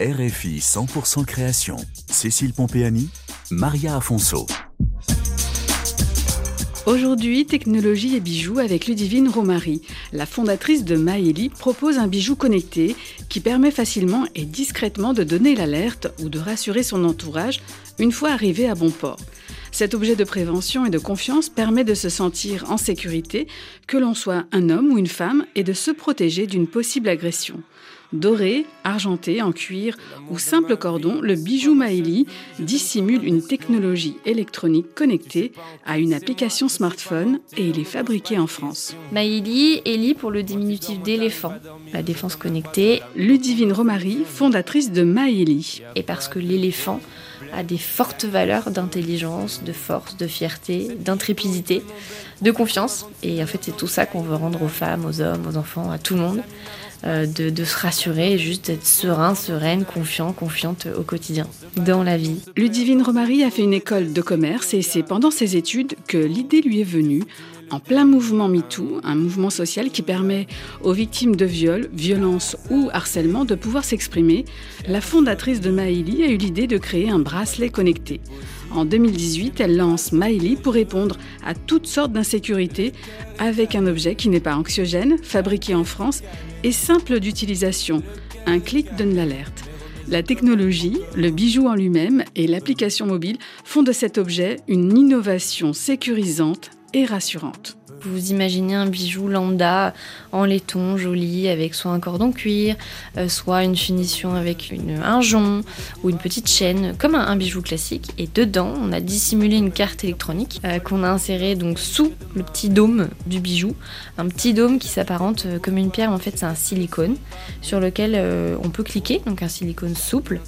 RFI 100% création. Cécile Pompéani, Maria Afonso. Aujourd'hui, technologie et bijoux avec Ludivine Romary. La fondatrice de Maëli propose un bijou connecté qui permet facilement et discrètement de donner l'alerte ou de rassurer son entourage une fois arrivé à bon port. Cet objet de prévention et de confiance permet de se sentir en sécurité, que l'on soit un homme ou une femme, et de se protéger d'une possible agression. Doré, argenté, en cuir ou simple cordon, le bijou Maëli dissimule une technologie électronique connectée à une application smartphone et il est fabriqué en France. Maëli, Eli pour le diminutif d'éléphant, la défense connectée. Ludivine Romary, fondatrice de Maëli. Et parce que l'éléphant a des fortes valeurs d'intelligence, de force, de fierté, d'intrépidité, de confiance. Et en fait, c'est tout ça qu'on veut rendre aux femmes, aux hommes, aux enfants, à tout le monde. Euh, de, se rassurer et juste d'être serein, sereine, confiant, confiante au quotidien, dans la vie. Ludivine Romary a fait une école de commerce et c'est pendant ses études que l'idée lui est venue en plein mouvement MeToo, un mouvement social qui permet aux victimes de viol, violence ou harcèlement de pouvoir s'exprimer, la fondatrice de Maïli a eu l'idée de créer un bracelet connecté. En 2018, elle lance Maïli pour répondre à toutes sortes d'insécurités avec un objet qui n'est pas anxiogène, fabriqué en France et simple d'utilisation. Un clic donne l'alerte. La technologie, le bijou en lui-même et l'application mobile font de cet objet une innovation sécurisante et rassurante. Vous imaginez un bijou lambda en laiton joli avec soit un cordon cuir, euh, soit une finition avec une, un jonc ou une petite chaîne, comme un, bijou classique. Et dedans, on a dissimulé une carte électronique euh, qu'on a insérée donc sous le petit dôme du bijou. Un petit dôme qui s'apparente euh, comme une pierre, en fait c'est un silicone sur lequel on peut cliquer, donc un silicone souple.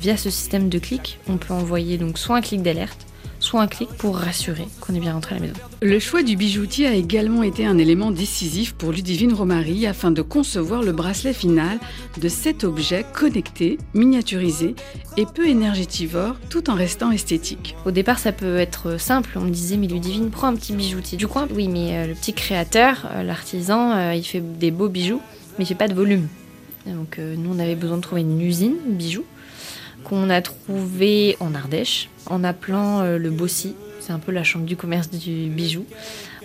Via ce système de clic, on peut envoyer donc soit un clic d'alerte, soit un clic pour rassurer qu'on est bien rentré à la maison. Le choix du bijoutier a également été un élément décisif pour Ludivine Romary afin de concevoir le bracelet final de cet objet connecté, miniaturisé et peu énergétivore tout en restant esthétique. Au départ, ça peut être simple. On me disait, mais Ludivine, prends un petit bijoutier du coin? Oui, mais euh, le petit créateur, euh, l'artisan, euh, il fait des beaux bijoux, mais il fait pas de volume. Donc nous, on avait besoin de trouver une usine bijoux qu'on a trouvé en Ardèche en appelant euh, le Bossy. C'est un peu la chambre du commerce du bijou,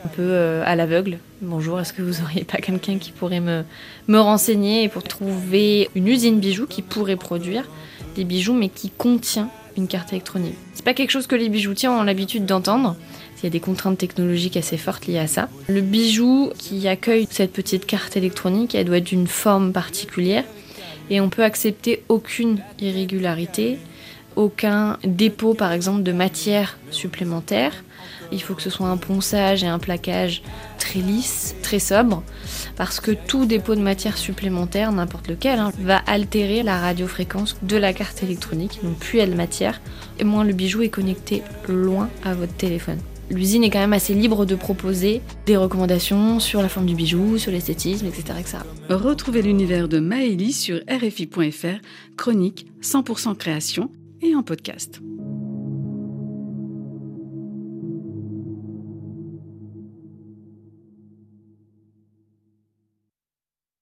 un peu euh, à l'aveugle. Bonjour, est-ce que vous auriez pas quelqu'un qui pourrait me, me renseigner pour trouver une usine bijoux qui pourrait produire des bijoux mais qui contient une carte électronique? C'est pas quelque chose que les bijoutiers ont l'habitude d'entendre. Il y a des contraintes technologiques assez fortes liées à ça. Le bijou qui accueille cette petite carte électronique, elle doit être d'une forme particulière et on peut accepter aucune irrégularité, aucun dépôt par exemple de matière supplémentaire. Il faut que ce soit un ponçage et un plaquage très lisse, très sobre, parce que tout dépôt de matière supplémentaire, n'importe lequel, hein, va altérer la radiofréquence de la carte électronique. Donc plus de matière, et moins le bijou est connecté loin à votre téléphone l'usine est quand même assez libre de proposer des recommandations sur la forme du bijou, sur l'esthétisme, etc.. Retrouvez l'univers de Maëlie sur RFI.fr, chronique 100% création et en podcast.